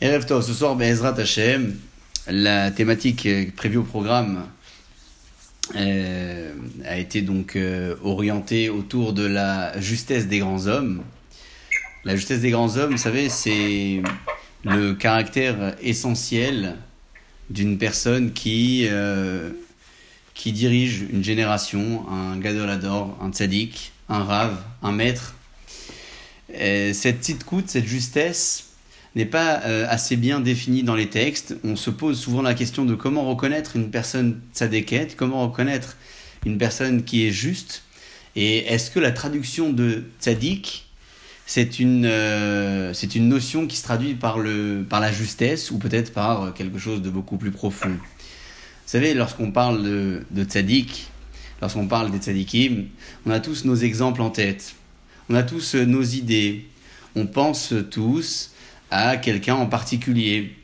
Erev ce soir, Bezrat Hashem, la thématique euh, prévue au programme euh, a été donc euh, orientée autour de la justesse des grands hommes. La justesse des grands hommes, vous savez, c'est le caractère essentiel d'une personne qui, qui dirige une génération, un gadolador, un tzaddik, un rave, un maître. Et cette petite coûte, cette justesse, n'est pas euh, assez bien définie dans les textes. On se pose souvent la question de comment reconnaître une personne tzadékette, comment reconnaître une personne qui est juste. Et est-ce que la traduction de tzaddik, c'est une, euh, c'est une notion qui se traduit par, le, par la justesse ou peut-être par quelque chose de beaucoup plus profond? Vous savez, lorsqu'on parle de, de tzaddik, lorsqu'on parle des tzaddikim, on a tous nos exemples en tête. On a tous nos idées. On pense tous à quelqu'un en particulier.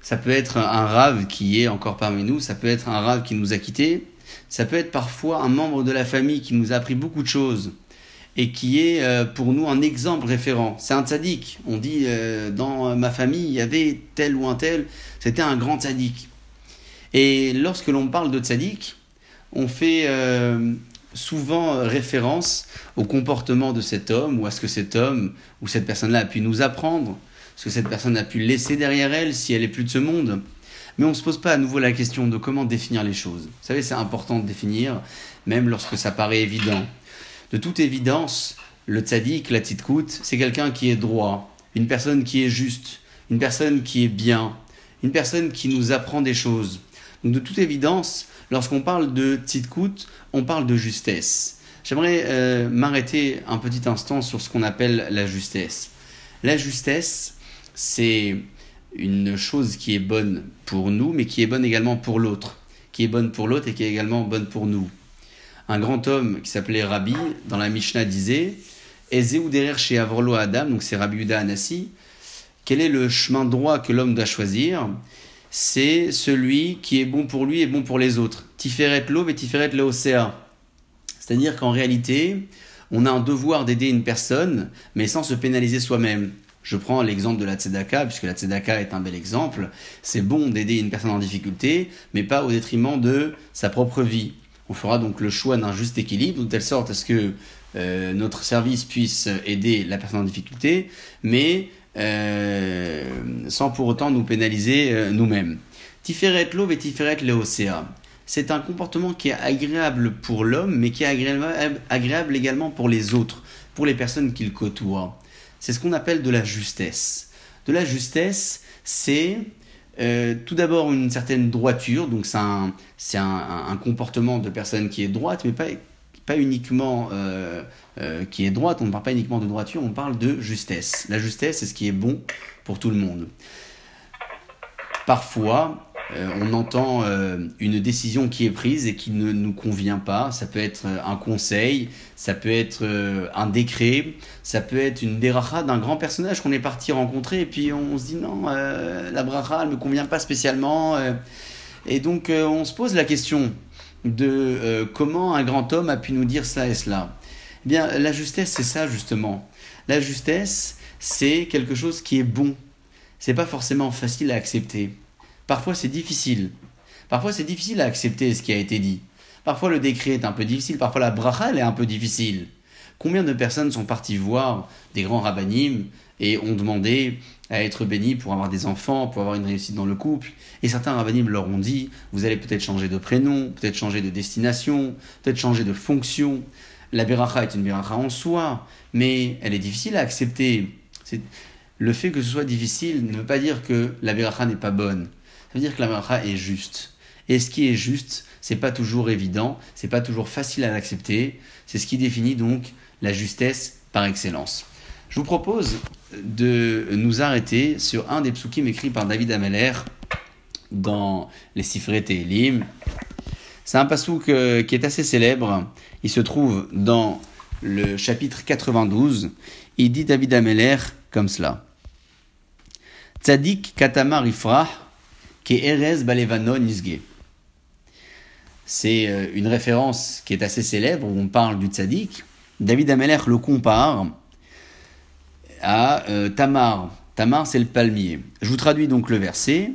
Ça peut être un rave qui est encore parmi nous, ça peut être un rave qui nous a quittés, ça peut être parfois un membre de la famille qui nous a appris beaucoup de choses et qui est euh, pour nous un exemple référent. C'est un tzaddik. On dit euh, dans ma famille, il y avait tel ou un tel, c'était un grand tzaddik. Et lorsque l'on parle de tzaddik, on fait euh, souvent référence au comportement de cet homme ou à ce que cet homme ou cette personne-là a pu nous apprendre, ce que cette personne a pu laisser derrière elle si elle est plus de ce monde. Mais on ne se pose pas à nouveau la question de comment définir les choses. Vous savez, c'est important de définir, même lorsque ça paraît évident. De toute évidence, le tzaddik, la tzidkout, c'est quelqu'un qui est droit, une personne qui est juste, une personne qui est bien, une personne qui nous apprend des choses. Donc de toute évidence, lorsqu'on parle de tzidkout, on parle de justesse. J'aimerais euh, m'arrêter un petit instant sur ce qu'on appelle la justesse. La justesse, c'est une chose qui est bonne pour nous, mais qui est bonne également pour l'autre. Qui est bonne pour l'autre et qui est également bonne pour nous. Un grand homme qui s'appelait Rabbi, dans la Mishnah, disait Ezeu derer chez Avrolo Adam, donc c'est Rabbi Yuda Anassi. Quel est le chemin droit que l'homme doit choisir? C'est celui qui est bon pour lui et bon pour les autres. Tiferet l'eau et Tiferet l'océa. C'est-à-dire qu'en réalité, on a un devoir d'aider une personne, mais sans se pénaliser soi-même. Je prends l'exemple de la tzedaka, puisque la tzedaka est un bel exemple. C'est bon d'aider une personne en difficulté, mais pas au détriment de sa propre vie. On fera donc le choix d'un juste équilibre, de telle sorte à ce que euh, notre service puisse aider la personne en difficulté, mais sans pour autant nous pénaliser euh, nous-mêmes. Tiferet l'eau et Tiferet l'eocéa. C'est un comportement qui est agréable pour l'homme, mais qui est agréable, également pour les autres, pour les personnes qu'il côtoie. C'est ce qu'on appelle de la justesse. De la justesse, c'est euh, tout d'abord une certaine droiture, donc c'est un, comportement de personne qui est droite, mais pas, pas uniquement euh, euh, qui est droite, on ne parle pas uniquement de droiture, on parle de justesse. La justesse, c'est ce qui est bon pour tout le monde. Parfois, euh, on entend une décision qui est prise et qui ne nous convient pas. Ça peut être un conseil, ça peut être un décret, ça peut être une déracha d'un grand personnage qu'on est parti rencontrer et puis on se dit non, la bracha ne me convient pas spécialement. et donc on se pose la question de euh, comment un grand homme a pu nous dire ça et cela. Eh bien, la justesse, c'est ça justement. La justesse, c'est quelque chose qui est bon. C'est pas forcément facile à accepter. Parfois c'est difficile. Parfois c'est difficile à accepter ce qui a été dit. Parfois le décret est un peu difficile, parfois la bracha elle est un peu difficile. Combien de personnes sont parties voir des grands rabbinim et ont demandé à être bénis pour avoir des enfants, pour avoir une réussite dans le couple? Et certains rabbinim leur ont dit, vous allez peut-être changer de prénom, peut-être changer de destination, peut-être changer de fonction. La beracha est une beracha en soi, mais elle est difficile à accepter. Le fait que ce soit difficile ne veut pas dire que la beracha n'est pas bonne. Ça veut dire que la beracha est juste. Et ce qui est juste, c'est pas toujours évident, c'est pas toujours facile à l'accepter. C'est ce qui définit donc la justesse par excellence. Je vous propose de nous arrêter sur un des psukim écrits par David Ameller dans les Sifré Tehilim. C'est un pasouk euh, qui est assez célèbre. Il se trouve dans le chapitre 92. Il dit David Ameller comme cela. Tzadik katamar ifrah ke erez balevanon nisge. C'est euh, une référence qui est assez célèbre où on parle du tzaddik. David Ameller le compare à euh, Tamar Tamar, c'est le palmier. Je vous traduis donc le verset.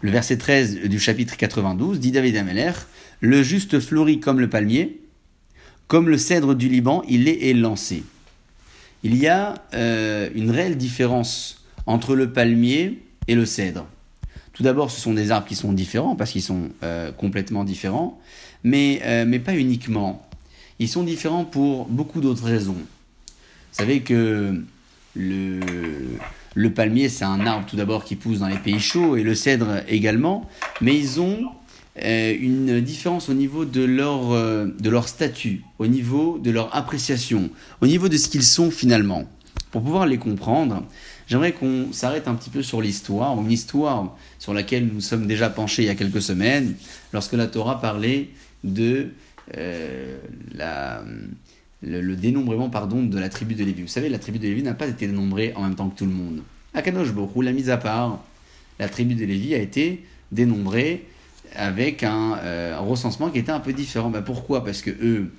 Le verset 13 du chapitre 92 dit David Ameler Le juste fleurit comme le palmier, comme le cèdre du Liban, il est élancé. Il y a euh, une réelle différence entre le palmier et le cèdre. Tout d'abord, ce sont des arbres qui sont différents parce qu'ils sont euh, complètement différents, mais pas uniquement. Ils sont différents pour beaucoup d'autres raisons. Vous savez que le, le palmier, c'est un arbre tout d'abord qui pousse dans les pays chauds et le cèdre également, mais ils ont euh, une différence au niveau de leur, euh, de leur statut, au niveau de leur appréciation, au niveau de ce qu'ils sont finalement. Pour pouvoir les comprendre, j'aimerais qu'on s'arrête un petit peu sur l'histoire, une histoire sur laquelle nous sommes déjà penchés il y a quelques semaines, lorsque la Torah parlait de la, le, dénombrement pardon, de la tribu de Lévi. Vous savez, la tribu de Lévi n'a pas été dénombrée en même temps que tout le monde. Akadosh Borou l'a mise à part. La tribu de Lévi a été dénombrée avec un, euh, recensement qui était un peu différent. Ben pourquoi? Parce que eux,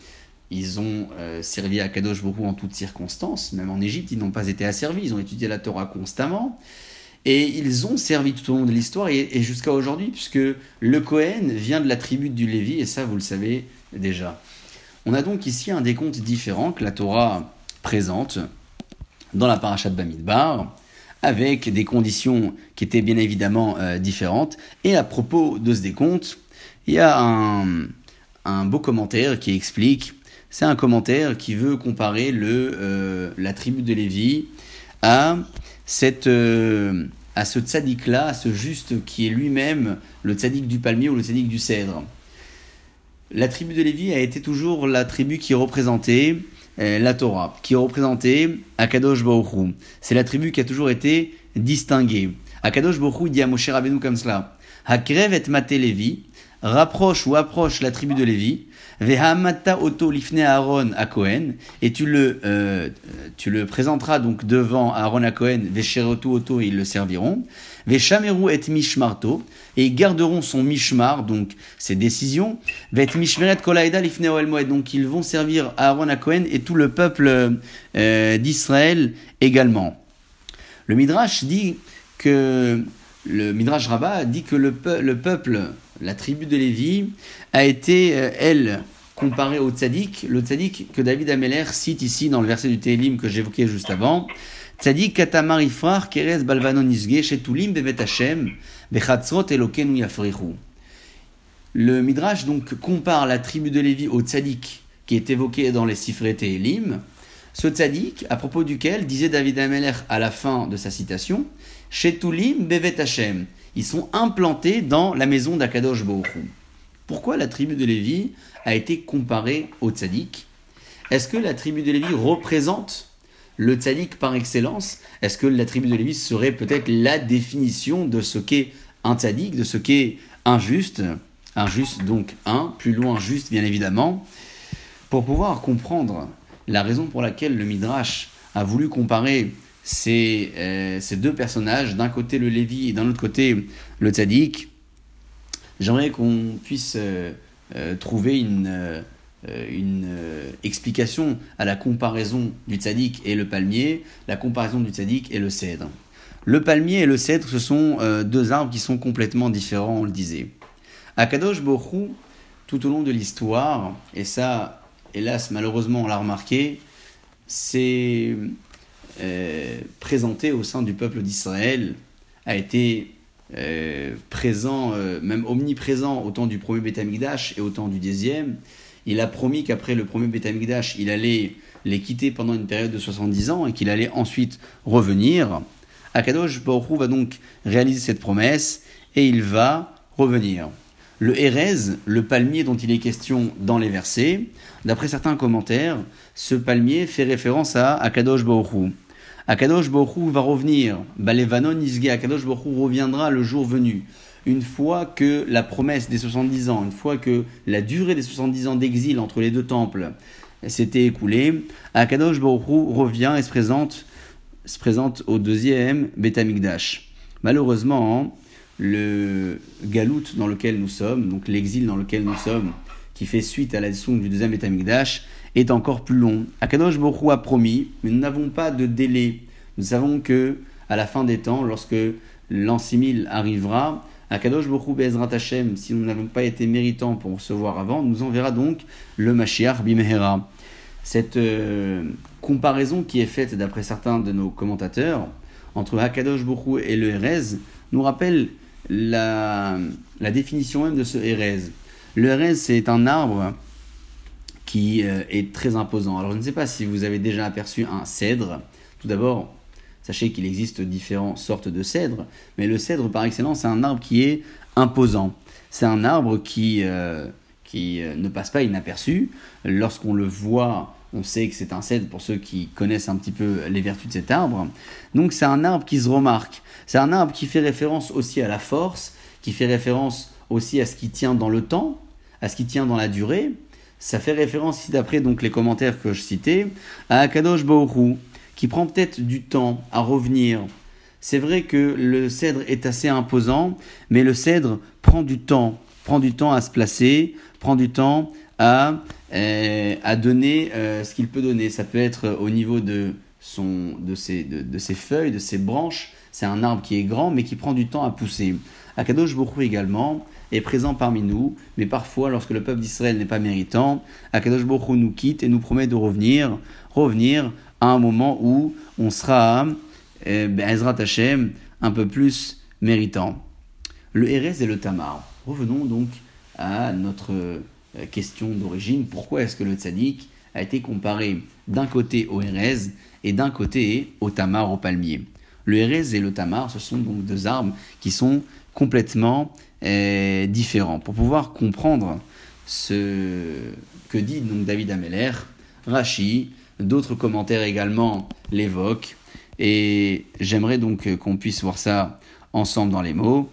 ils ont euh, servi à Kadosh Borou en toutes circonstances. Même en Égypte, ils n'ont pas été asservis. Ils ont étudié la Torah constamment. Et ils ont servi tout au long de l'histoire et, et jusqu'à aujourd'hui, puisque le Kohen vient de la tribu du Lévi, et ça, vous le savez On a donc ici un décompte différent que la Torah présente dans la parashat Bamidbar, avec des conditions qui étaient bien évidemment euh, différentes. Et à propos de ce décompte, il y a un, beau commentaire qui explique, c'est un commentaire qui veut comparer euh, la tribu de Lévi euh, à ce tzaddik-là, à ce juste qui est lui-même le tzaddik du palmier ou le tzaddik du cèdre. La tribu de Lévi a été toujours la tribu qui représentait euh, la Torah, qui représentait Akadosh Baruch C'est la tribu qui a toujours été distinguée. Akadosh Baruch dit à Moshe Rabbeinu comme cela. Hakrev et Mate Lévi, rapproche ou approche la tribu de Lévi, Vehamata Oto Lifne Aaron à Cohen, et tu le, euh, tu le présenteras donc devant Aaron à Cohen, Vesherotu Oto, et ils le serviront. Veshameru et Mishmarto, et ils garderont son Mishmar, donc ses décisions. Vet Mishmeret Kolaïda Lifne Moed, donc ils vont servir Aaron à et tout le peuple euh, d'Israël également. Le Midrash dit que le Midrash Rabbah dit que le, le, peuple, la tribu de Lévi, a été, euh, elle, comparée au tzaddik, le tzaddik que David Ameller cite ici dans le verset du Télim que j'évoquais juste avant. Tzadik. Le Midrash donc compare la tribu de Lévi au tzaddik qui est évoqué dans les Sifré Télim. Ce tzaddik, à propos duquel disait David Ameller à la fin de sa citation, Shetulim bevet Hashem. Ils sont implantés dans la maison d'Akadosh Baruch Pourquoi la tribu de Lévi a été comparée au tzaddik Est-ce que la tribu de Lévi représente le tzaddik par excellence Est-ce que la tribu de Lévi serait peut-être la définition de ce qu'est un tzaddik, de ce qu'est injuste Injuste donc un, plus loin juste bien évidemment. Pour pouvoir comprendre la raison pour laquelle le Midrash a voulu comparer ces, euh, ces deux personnages, d'un côté le Lévi et d'un autre côté le tzaddik, j'aimerais qu'on puisse euh, euh, trouver une une euh, explication à la comparaison du tzaddik et le palmier, la comparaison du tzaddik et le cèdre. Le palmier et le cèdre, ce sont euh, deux arbres qui sont complètement différents, on le disait. Akadosh Borou, tout au long de l'histoire, et ça, hélas, malheureusement, on l'a remarqué, c'est présenté au sein du peuple d'Israël, a été présent, même omniprésent au temps du premier Beth et au temps du deuxième, il a promis qu'après le premier Betamikdash, il allait les quitter pendant une période de 70 ans et qu'il allait ensuite revenir. Akadosh Baruch va donc réaliser cette promesse et il va revenir. Le Hérez, le palmier dont il est question dans les versets, d'après certains commentaires, ce palmier fait référence à Akadosh Baruch Akadosh Baruch va revenir. Balevanon Isge, Akadosh Baruch reviendra le jour venu une fois que la promesse des 70 ans, une fois que la durée des 70 ans d'exil entre les deux temples s'était écoulée, Akadosh Baruch revient et se présente, se présente au deuxième Betamikdash. Malheureusement, le galout dans lequel nous sommes, donc l'exil dans lequel nous sommes, qui fait suite à la du deuxième Betamikdash, est encore plus long. Akadosh Baruch a promis, mais nous n'avons pas de délai. Nous savons que à la fin des temps, lorsque l'an 6000 arrivera, Akadosh Bokhu Bezrat Hashem, si nous n'avons pas été méritants pour recevoir avant, nous enverra donc le Mashiach Bimehera. Cette euh, comparaison qui est faite d'après certains de nos commentateurs entre Hakadosh Bokhu et le Erez nous rappelle la, définition même de ce Erez. Le Erez, c'est un arbre qui euh, est très imposant. Alors je ne sais pas si vous avez déjà aperçu un cèdre. Tout d'abord, Sachez qu'il existe différentes sortes de cèdres, mais le cèdre par excellence, c'est un arbre qui est imposant. C'est un arbre qui, euh, qui euh, ne passe pas inaperçu. Lorsqu'on le voit, on sait que c'est un cèdre pour ceux qui connaissent un petit peu les vertus de cet arbre. Donc c'est un arbre qui se remarque. C'est un arbre qui fait référence aussi à la force, qui fait référence aussi à ce qui tient dans le temps, à ce qui tient dans la durée. Ça fait référence, ici d'après donc les commentaires que je citais, à Akadosh Baoru, qui prend peut-être du temps à revenir. C'est vrai que le cèdre est assez imposant, mais le cèdre prend du temps, prend du temps à se placer, prend du temps à, euh, à donner euh, ce qu'il peut donner. Ça peut être au niveau de, son, de, ses, de, ses feuilles, de ses branches. C'est un arbre qui est grand, mais qui prend du temps à pousser. Akadosh Bokhu également est présent parmi nous, mais parfois, lorsque le peuple d'Israël n'est pas méritant, Akadosh Bokhu nous quitte et nous promet de revenir, revenir à un moment où on sera, eh, ben, Ezrat Hashem, un peu plus méritant. Le Erez et le Tamar. Revenons donc à notre euh, question d'origine. Pourquoi est-ce que le Tzadik a été comparé d'un côté au Erez et d'un côté au Tamar, au palmier? Le Erez et le Tamar, ce sont donc deux arbres qui sont complètement eh, différents. Pour pouvoir comprendre ce que dit donc David Ameller, Rashi D'autres commentaires également l'évoquent. Et j'aimerais donc qu'on puisse voir ça ensemble dans les mots.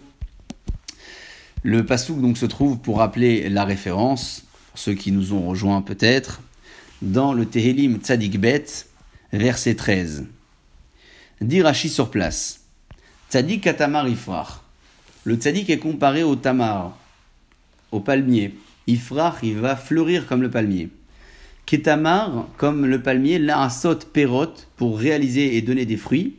Le pasouk donc se trouve pour rappeler la référence, pour ceux qui nous ont rejoints peut-être, dans le Tehelim Tzadik Bet, verset 13. Dirachi sur place. Tzadik katamar ifrach. Le tzadik est comparé au tamar, au palmier. Ifrach, il va fleurir comme le palmier. Ketamar, comme le palmier, l'asot perot, pour réaliser et donner des fruits.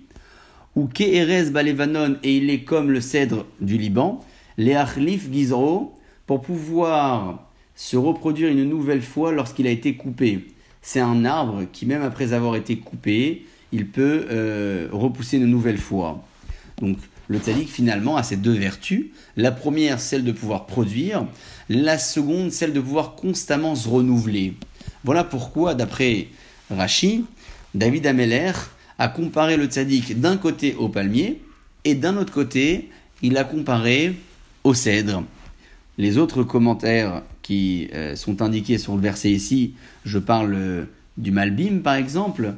Ou Keerez balevanon, et il est comme le cèdre du Liban. Leachlif gizro, pour pouvoir se reproduire une nouvelle fois lorsqu'il a été coupé. C'est un arbre qui, même après avoir été coupé, il peut euh, repousser une nouvelle fois. Donc, le tzaddik finalement a ces deux vertus. La première, celle de pouvoir produire. La seconde, celle de pouvoir constamment se renouveler. Voilà pourquoi, d'après Rashi, David Ameller a comparé le tzaddik d'un côté au palmier et d'un autre côté, il a comparé au cèdre. Les autres commentaires qui euh, sont indiqués sur le verset ici, je parle du Malbim par exemple,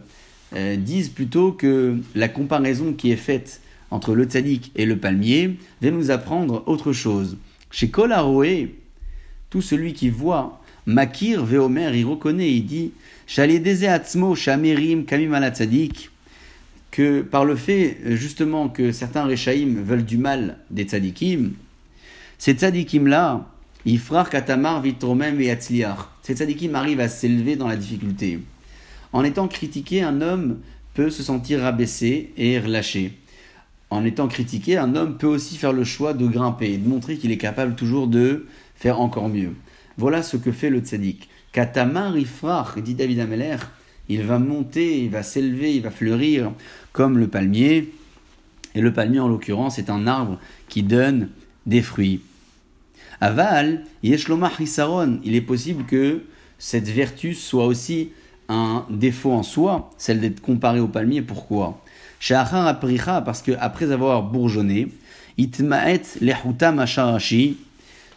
euh, disent plutôt que la comparaison qui est faite entre le tzaddik et le palmier vient nous apprendre autre chose. Chez Kolaroé, tout celui qui voit Makir Veomer, il reconnaît, il dit Shamerim Kamim que par le fait justement que certains Rechaim veulent du mal des Tzadikim, ces Tzadikim-là, Ifrar Katamar Vitromem et Atzliar, ces Tzadikim arrivent à s'élever dans la difficulté. En étant critiqué, un homme peut se sentir rabaissé et relâché. En étant critiqué, un homme peut aussi faire le choix de grimper et de montrer qu'il est capable toujours de faire encore mieux. Voilà ce que fait le tzaddik. Katamar ifrach, dit David Ameller, il va monter, il va s'élever, il va fleurir comme le palmier. Et le palmier, en l'occurrence, est un arbre qui donne des fruits. Aval, yeshlomah hisaron, il est possible que cette vertu soit aussi un défaut en soi, celle d'être comparée au palmier. Pourquoi? Shahar parce qu'après avoir bourgeonné, itmaet lehuta masharashi,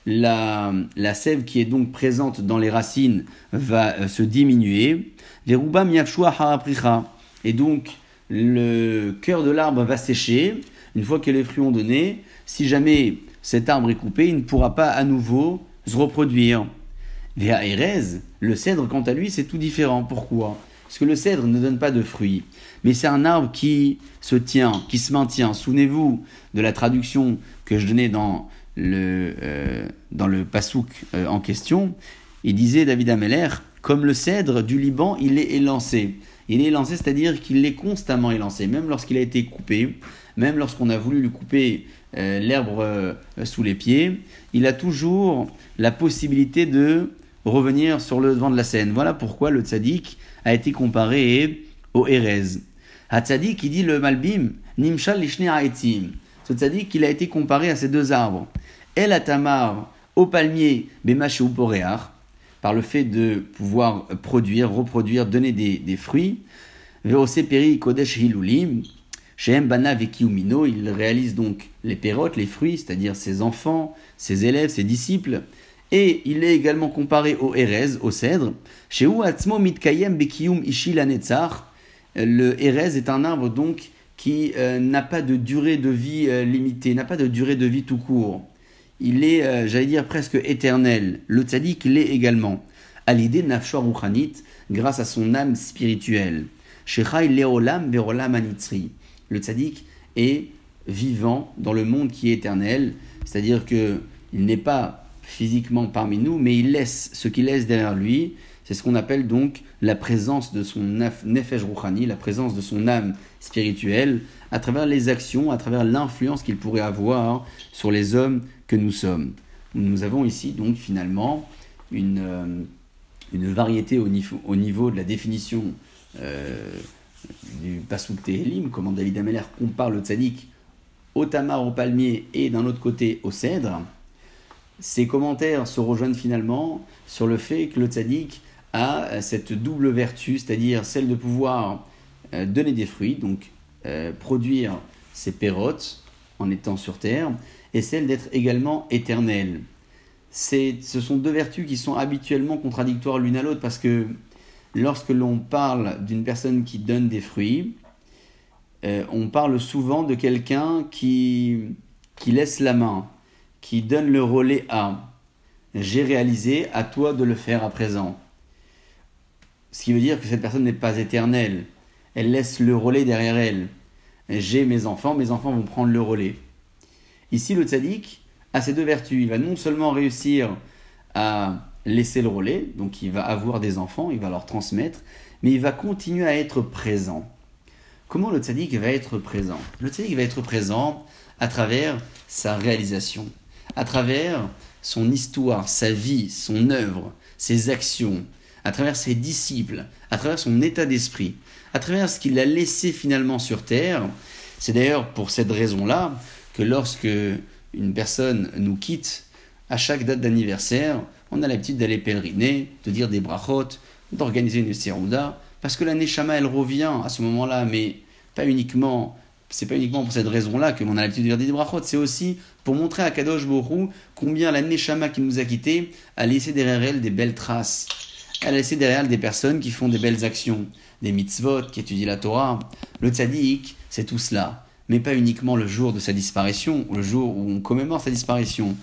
la, la sève qui est donc présente dans les racines va euh, se diminuer. Et donc, le cœur de l'arbre va sécher. Une fois que les fruits ont donné, si jamais cet arbre est coupé, il ne pourra pas à nouveau se reproduire. Via Erez, le cèdre, quant à lui, c'est tout différent. Pourquoi? Parce que le cèdre ne donne pas de fruits. Mais c'est un arbre qui se tient, qui se maintient. Souvenez-vous de la traduction que je donnais dans euh, dans le pasouk en question, il disait David Ameller, comme le cèdre du Liban, il est élancé. Il est élancé, c'est-à-dire qu'il est constamment élancé, même lorsqu'il a été coupé, même lorsqu'on a voulu lui couper euh, l'herbe euh, sous les pieds, il a toujours la possibilité de revenir sur le devant de la scène. Voilà pourquoi le tzaddik a été comparé au Erez. Hatzadik, qui dit le Malbim, Nimshal Lishne Haetzim. Ce tzaddik, il a été comparé à ces deux arbres. El Atamar, au palmier, Bemaché par le fait de pouvoir produire, reproduire, donner des, des fruits. Peri Kodesh Hilulim, Shem Bana Vekiumino, il réalise donc les pérotes, les fruits, c'est-à-dire ses enfants, ses élèves, ses disciples. Et il est également comparé au Erez, au cèdre. Chez Atzmo Mitkayem Bekium Ishil Le Erez est un arbre donc qui euh, n'a pas de durée de vie euh, limitée, n'a pas de durée de vie tout court il est, euh, j'allais dire, presque éternel. Le tzaddik l'est également. À l'idée nafshor grâce à son âme spirituelle. Shechai leolam berolam anitzri. Le tzaddik est vivant dans le monde qui est éternel, c'est-à-dire que il n'est pas physiquement parmi nous, mais il laisse ce qu'il laisse derrière lui. C'est ce qu'on appelle donc la présence de son nefesh rouhani, la présence de son âme spirituelle, à travers les actions, à travers l'influence qu'il pourrait avoir sur les hommes que nous sommes. Nous avons ici donc finalement une, euh, une variété au niveau, au niveau de la définition euh, du Pasuk Tehelim, comment David Ameller compare le tzaddik au tamar, au palmier et d'un autre côté au cèdre. Ces commentaires se rejoignent finalement sur le fait que le tzaddik a cette double vertu, c'est-à-dire celle de pouvoir euh, donner des fruits, donc produire ses pérotes en étant sur terre, et celle d'être également éternel. Ce sont deux vertus qui sont habituellement contradictoires l'une à l'autre parce que lorsque l'on parle d'une personne qui donne des fruits, euh, on parle souvent de quelqu'un qui, qui laisse la main, qui donne le relais à. J'ai réalisé, à toi de le faire à présent. Ce qui veut dire que cette personne n'est pas éternelle. Elle laisse le relais derrière elle. J'ai mes enfants, mes enfants vont prendre le relais. Ici, le tzaddik a ces deux vertus. Il va non seulement réussir à laisser le relais, donc il va avoir des enfants, il va leur transmettre, mais il va continuer à être présent. Comment le tzaddik va être présent? Le tzaddik va être présent à travers sa réalisation, à travers son histoire, sa vie, son œuvre, ses actions, à travers ses disciples, à travers son état d'esprit, à travers ce qu'il a laissé finalement sur terre. C'est d'ailleurs pour cette raison-là que lorsque une personne nous quitte, à chaque date d'anniversaire, on a l'habitude d'aller pèleriner, de dire des brachot, d'organiser une serouda, parce que la Neshama, elle revient à ce moment-là, mais pas uniquement, c'est pas uniquement pour cette raison-là que l'on a l'habitude de dire des brachot, c'est aussi pour montrer à Kadosh Borou combien la Neshama qui nous a quittés a laissé derrière elle des belles traces. Elle a laissé derrière elle des personnes qui font des belles actions, des mitzvot, qui étudient la Torah. Le tzaddik, c'est tout cela mais pas uniquement le jour de sa disparition, ou le jour où on commémore sa disparition.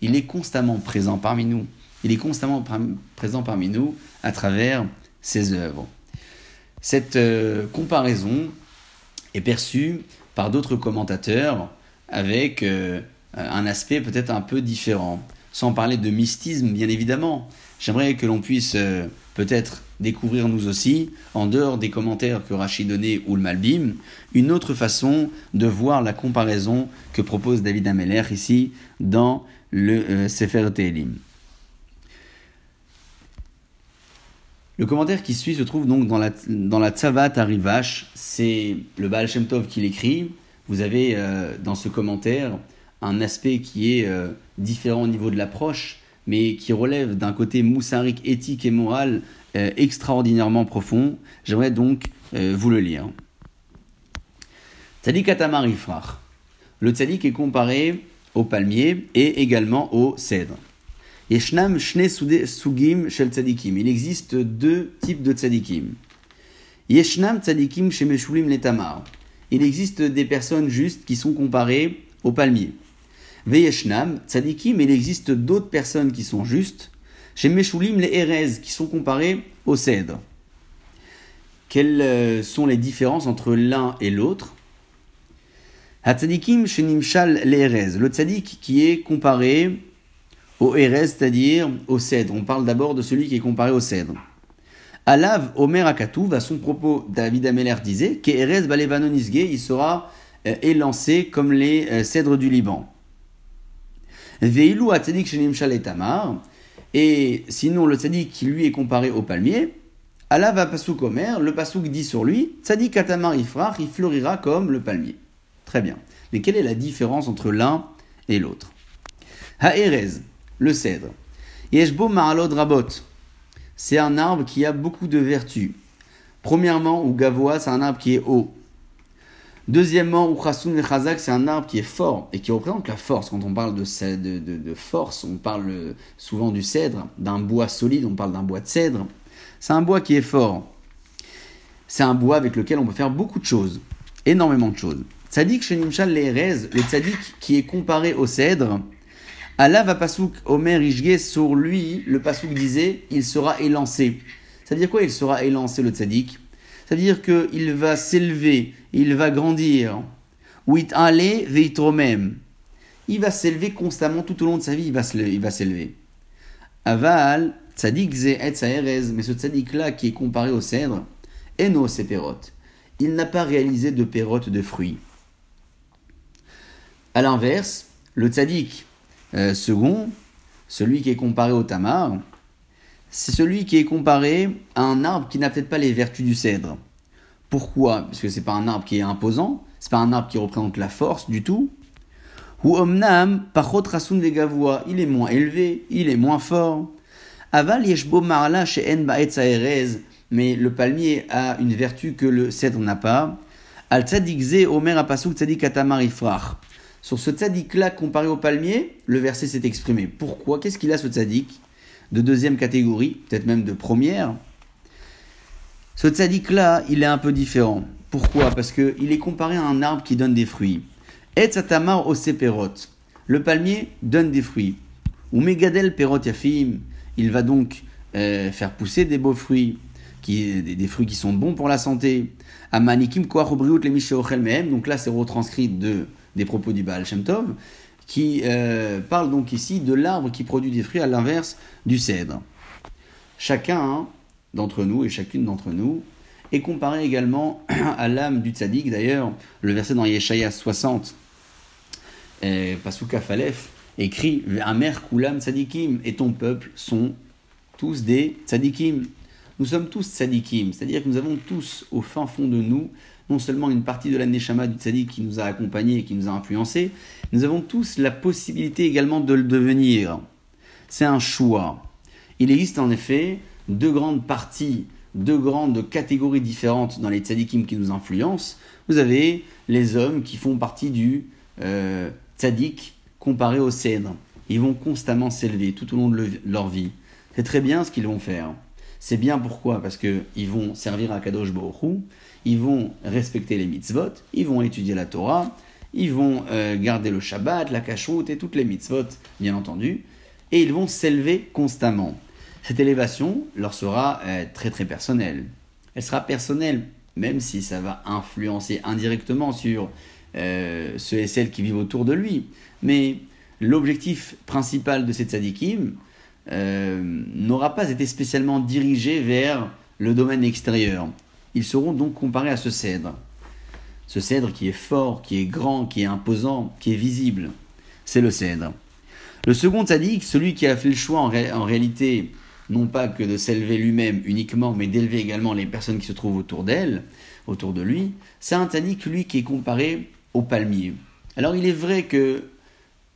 Il est constamment présent parmi nous. Il est constamment présent parmi nous à travers ses œuvres. Cette euh, comparaison est perçue par d'autres commentateurs avec euh, un aspect peut-être un peu différent. Sans parler de mystisme, bien évidemment. J'aimerais que l'on puisse euh, peut-être découvrir nous aussi, en dehors des commentaires que Rachid donnait ou le Malbim, une autre façon de voir la comparaison que propose David Ameller ici dans le euh, Sefer Tehilim. Le commentaire qui suit se trouve donc dans la, dans la Tzavat Arivash, c'est le Baal Shem Tov qui l'écrit. Vous avez euh, dans ce commentaire un aspect qui est différent au niveau de l'approche, mais qui relève d'un côté moussarique, éthique et moral euh, extraordinairement profond. J'aimerais donc euh, vous le lire. Tzadik Atamar Le tzadik est comparé au palmier et également au cèdre. Yeshnam shne sugim shel tzadikim. Il existe deux types de tzadikim. Yeshnam tzadikim shemeshulim letamar. Il existe des personnes justes qui sont comparées au palmier. Veyeshnam tzadikim. Il existe d'autres personnes qui sont justes chez Meshulim, les Erez, qui sont comparés au cèdre. Quelles euh, sont les différences entre l'un et l'autre? Hatzadikim chez Nimshal les Erez. Le tzadik qui est comparé au Erez, c'est-à-dire au cèdre. On parle d'abord de celui qui est comparé au cèdre. Alav Omer Akatouv, à son propos, David Ameller disait qu'Erez Balevanonisge, il sera euh, élancé comme les euh, cèdres du Liban. Veilou Atzadik Shenim Tamar, et sinon le tzadik qui lui est comparé au palmier, Alav Pasuk Omer, le Pasuk dit sur lui, Tzadik Katamar Ifrach, il fleurira comme le palmier. Très bien. Mais quelle est la différence entre l'un et l'autre? Ha'erez, le cèdre. Yeshbo Ma'alod Rabot, c'est un arbre qui a beaucoup de vertus. Premièrement, ou Gavoa, c'est un arbre qui est haut. Deuxièmement, ou Chasun Chazak, c'est un arbre qui est fort et qui représente la force. Quand on parle de, de, de, force, on parle souvent du cèdre, d'un bois solide, on parle d'un bois de cèdre. C'est un bois qui est fort. C'est un bois avec lequel on peut faire beaucoup de choses, énormément de choses. Tzadik Shenimshal Le'erez, le tzadik qui est comparé au cèdre, Allah va pasouk Omer Ishge sur lui, le pasouk disait, il sera élancé. Ça veut dire quoi il sera élancé le tzaddik Ça veut dire qu'il va s'élever, il va grandir. Il va s'élever constamment tout au long de sa vie, il va s'élever. Aval, tzaddik ze et mais ce tzaddik là qui est comparé au cèdre, eno perot. Il n'a pas réalisé de pérote de fruits. A l'inverse, le tzaddik euh, second, celui qui est comparé au tamar, c'est celui qui est comparé à un arbre qui n'a peut-être pas les vertus du cèdre. Pourquoi? Parce que c'est pas un arbre qui est imposant, c'est pas un arbre qui représente la force du tout. Ou omnam il est moins élevé, il est moins fort. Aval yeshbo marla ba'etz mais le palmier a une vertu que le cèdre n'a pas. Al tzadikze omer apasuk tzadik atamar. Sur ce tzaddik-là comparé au palmier, le verset s'est exprimé. Pourquoi? Qu'est-ce qu'il a ce tzaddik De deuxième catégorie, peut-être même de première. Ce tzaddik-là, il est un peu différent. Pourquoi? Parce qu'il est comparé à un arbre qui donne des fruits. Et satamar. Le palmier donne des fruits. Ou perot yafim. Il va donc euh, faire pousser des beaux fruits, qui, des, fruits qui sont bons pour la santé. Amanikim le Donc là, c'est retranscrit de des propos du Baal Shem Tov, qui euh, parle donc ici de l'arbre qui produit des fruits à l'inverse du cèdre. Chacun d'entre nous et chacune d'entre nous est comparé également à l'âme du tzaddik. D'ailleurs, le verset dans Yeshaya 60, euh, Pasuka Falef, écrit Amer Kulam Tzadikim, et ton peuple sont tous des tzadikim. Nous sommes tous tzadikim, c'est-à-dire que nous avons tous au fin fond de nous non seulement une partie de la Neshama du Tzadik qui nous a accompagnés et qui nous a influencés, nous avons tous la possibilité également de le devenir. C'est un choix. Il existe en effet deux grandes parties, deux grandes catégories différentes dans les tzadikim qui nous influencent. Vous avez les hommes qui font partie du euh, tzadik comparé au cèdre. Ils vont constamment s'élever tout au long de leur vie. C'est très bien ce qu'ils vont faire. C'est bien pourquoi? Parce qu'ils vont servir à Kadosh Baruch ils vont respecter les mitzvot, ils vont étudier la Torah, ils vont euh, garder le Shabbat, la cachoute et toutes les mitzvot, bien entendu, et ils vont s'élever constamment. Cette élévation leur sera euh, très très personnelle. Elle sera personnelle, même si ça va influencer indirectement sur euh, ceux et celles qui vivent autour de lui. Mais l'objectif principal de cette tzadikim n'aura pas été spécialement dirigé vers le domaine extérieur ils seront donc comparés à ce cèdre. Ce cèdre qui est fort, qui est grand, qui est imposant, qui est visible. C'est le cèdre. Le second tzaddik, celui qui a fait le choix en, réalité, non pas que de s'élever lui-même uniquement, mais d'élever également les personnes qui se trouvent autour d'elle, autour de lui, c'est un tzaddik, lui, qui est comparé au palmier. Alors il est vrai que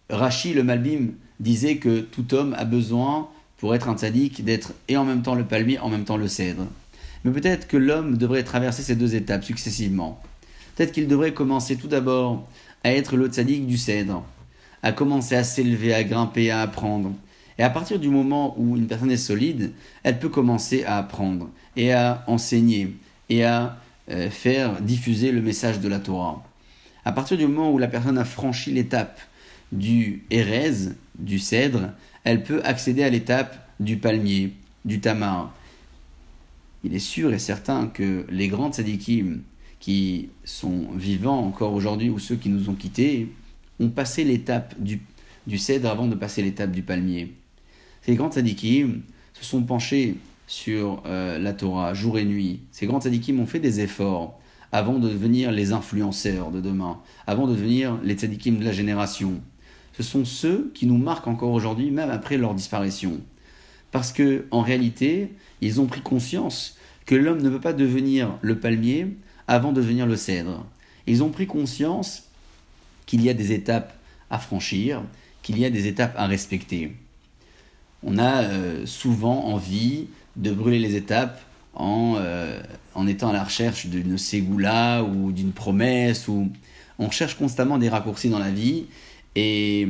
Rachi, le Malbim, disait que tout homme a besoin, pour être un tzaddik, d'être et en même temps le palmier, en même temps le cèdre. Mais peut-être que l'homme devrait traverser ces deux étapes successivement. Peut-être qu'il devrait commencer tout d'abord à être le tzaddik du cèdre, à commencer à s'élever, à grimper, à apprendre. Et à partir du moment où une personne est solide, elle peut commencer à apprendre et à enseigner et à euh, faire diffuser le message de la Torah. À partir du moment où la personne a franchi l'étape du hérèse, du cèdre, elle peut accéder à l'étape du palmier, du tamar, il est sûr et certain que les grands tzadikim qui sont vivants encore aujourd'hui ou ceux qui nous ont quittés ont passé l'étape du, cèdre avant de passer l'étape du palmier. Ces grands tzadikim se sont penchés sur euh, la Torah jour et nuit. Ces grands tzadikim ont fait des efforts avant de devenir les influenceurs de demain, avant de devenir les tzadikim de la génération. Ce sont ceux qui nous marquent encore aujourd'hui, même après leur disparition. Parce que, en réalité, ils ont pris conscience que l'homme ne peut pas devenir le palmier avant de devenir le cèdre. Ils ont pris conscience qu'il y a des étapes à franchir, qu'il y a des étapes à respecter. On a euh, souvent envie de brûler les étapes en, euh, en étant à la recherche d'une ségoula ou d'une promesse, ou on cherche constamment des raccourcis dans la vie, et,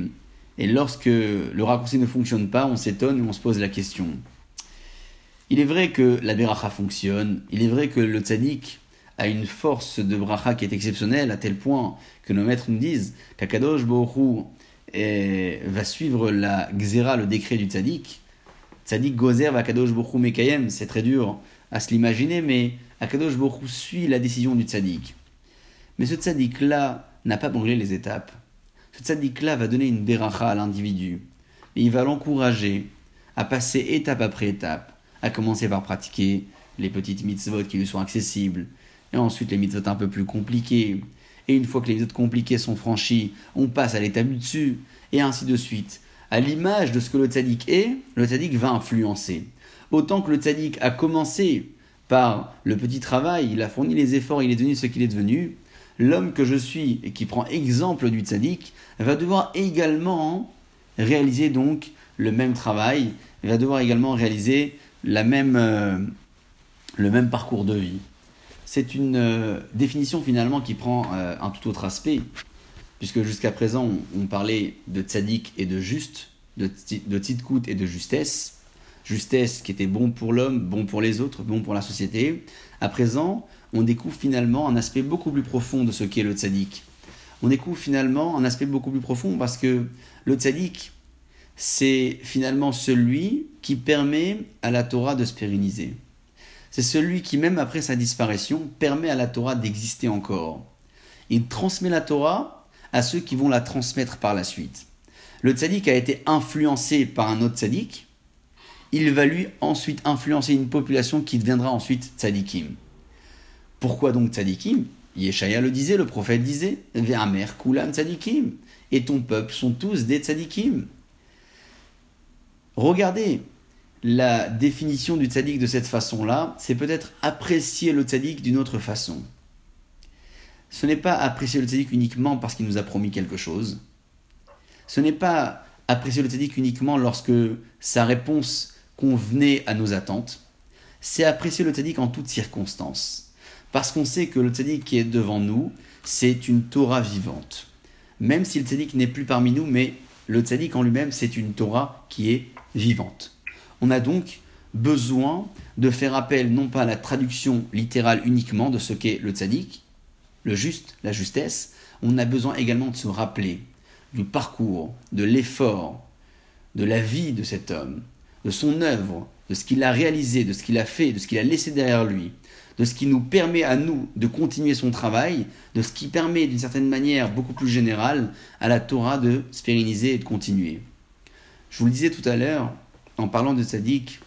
et lorsque le raccourci ne fonctionne pas, on s'étonne et on se pose la question. Il est vrai que la beracha fonctionne, il est vrai que le tzaddik a une force de bracha qui est exceptionnelle, à tel point que nos maîtres nous disent qu'Akadosh Borou va suivre la gzera, le décret du tzaddik. Tzaddik gozer va Kadosh Borou mekayem, c'est très dur à se l'imaginer, mais Akadosh Borou suit la décision du tzaddik. Mais ce tzaddik-là n'a pas brûlé les étapes. Ce tzaddik-là va donner une beracha à l'individu. Et il va l'encourager à passer étape après étape à commencer par pratiquer les petites mitzvot qui lui sont accessibles, et ensuite les mitzvot un peu plus compliquées. Et une fois que les mitzvot compliquées sont franchies, on passe à l'étape du dessus, et ainsi de suite. À l'image de ce que le tzaddik est, le tzaddik va influencer. Autant que le tzaddik a commencé par le petit travail, il a fourni les efforts, il est devenu ce qu'il est devenu, l'homme que je suis et qui prend exemple du tzaddik va devoir également réaliser donc le même travail, il va devoir également réaliser la même, euh, le même parcours de vie. C'est une euh, définition finalement qui prend euh, un tout autre aspect, puisque jusqu'à présent on, parlait de tzaddik et de juste, de, de tzidkout et de justesse. Justesse qui était bon pour l'homme, bon pour les autres, bon pour la société. À présent, on découvre finalement un aspect beaucoup plus profond de ce qu'est le tzaddik. On découvre finalement un aspect beaucoup plus profond parce que le tzaddik, c'est finalement celui qui permet à la Torah de se pérenniser. C'est celui qui, même après sa disparition, permet à la Torah d'exister encore. Il transmet la Torah à ceux qui vont la transmettre par la suite. Le tzaddik a été influencé par un autre tzaddik. Il va lui ensuite influencer une population qui deviendra ensuite tzaddikim. Pourquoi donc tzaddikim Yeshaya le disait, le prophète disait Ve'amer kulam tzaddikim. Et ton peuple sont tous des tzaddikim. Regardez la définition du tzaddik de cette façon-là, c'est peut-être apprécier le tzaddik d'une autre façon. Ce n'est pas apprécier le tzaddik uniquement parce qu'il nous a promis quelque chose. Ce n'est pas apprécier le tzaddik uniquement lorsque sa réponse convenait à nos attentes. C'est apprécier le tzaddik en toutes circonstances. Parce qu'on sait que le tzaddik qui est devant nous, c'est une Torah vivante. Même si le tzaddik n'est plus parmi nous, mais le tzaddik en lui-même, c'est une Torah qui est vivante. On a donc besoin de faire appel non pas à la traduction littérale uniquement de ce qu'est le tzaddik, le juste, la justesse, on a besoin également de se rappeler du parcours, de l'effort, de la vie de cet homme, de son œuvre, de ce qu'il a réalisé, de ce qu'il a fait, de ce qu'il a laissé derrière lui, de ce qui nous permet à nous de continuer son travail, de ce qui permet d'une certaine manière beaucoup plus générale à la Torah de se et de continuer. Je vous le disais tout à l'heure, en parlant de tzaddik,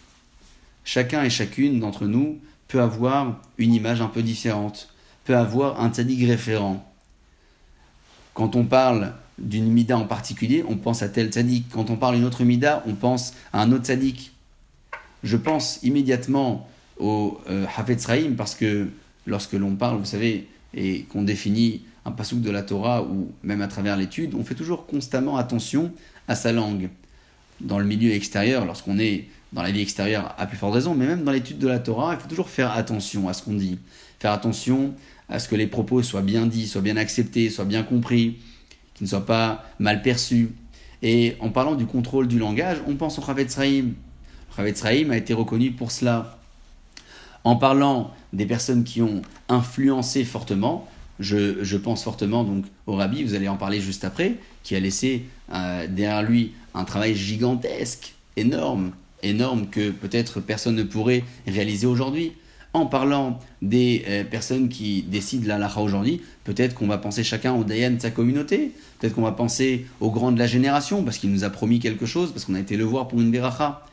chacun et chacune d'entre nous peut avoir une image un peu différente, peut avoir un tzaddik référent. Quand on parle d'une mida en particulier, on pense à tel tzaddik. Quand on parle d'une autre mida, on pense à un autre tzaddik. Je pense immédiatement au euh, Hafetz parce que lorsque l'on parle, vous savez, et qu'on définit un pasouk de la Torah ou même à travers l'étude, on fait toujours constamment attention à sa langue dans le milieu extérieur, lorsqu'on est dans la vie extérieure à plus forte raison, mais même dans l'étude de la Torah, il faut toujours faire attention à ce qu'on dit, faire attention à ce que les propos soient bien dits, soient bien acceptés, soient bien compris, qu'ils ne soient pas mal perçus. Et en parlant du contrôle du langage, on pense au Chavetz Sraïm. Chavetz a été reconnu pour cela. En parlant des personnes qui ont influencé fortement, je, pense fortement donc au Rabbi, vous allez en parler juste après, qui a laissé euh, derrière lui un travail gigantesque, énorme, énorme que peut-être personne ne pourrait réaliser aujourd'hui. En parlant des euh, personnes qui décident la lacha aujourd'hui, peut-être qu'on va penser chacun au Dayan de sa communauté, peut-être qu'on va penser au grand de la génération, parce qu'il nous a promis quelque chose, parce qu'on a été le voir pour une beracha.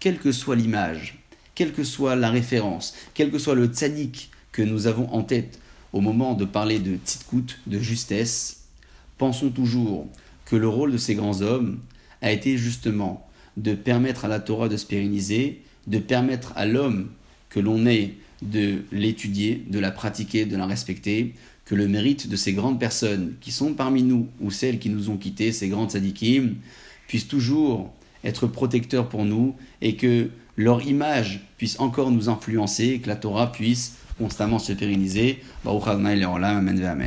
Quelle que soit l'image, quelle que soit la référence, quel que soit le tzaddik que nous avons en tête au moment de parler de tzidkut, de justesse, pensons toujours que le rôle de ces grands hommes a été justement de permettre à la Torah de se pérenniser, de permettre à l'homme que l'on ait de l'étudier, de la pratiquer, de la respecter, que le mérite de ces grandes personnes qui sont parmi nous ou celles qui nous ont quittés, ces grandes sadikim, puisse toujours être protecteur pour nous et que leur image puisse encore nous influencer et que la Torah puisse constamment se pérenniser. Baruch Adonai Leolam, Amen Amen.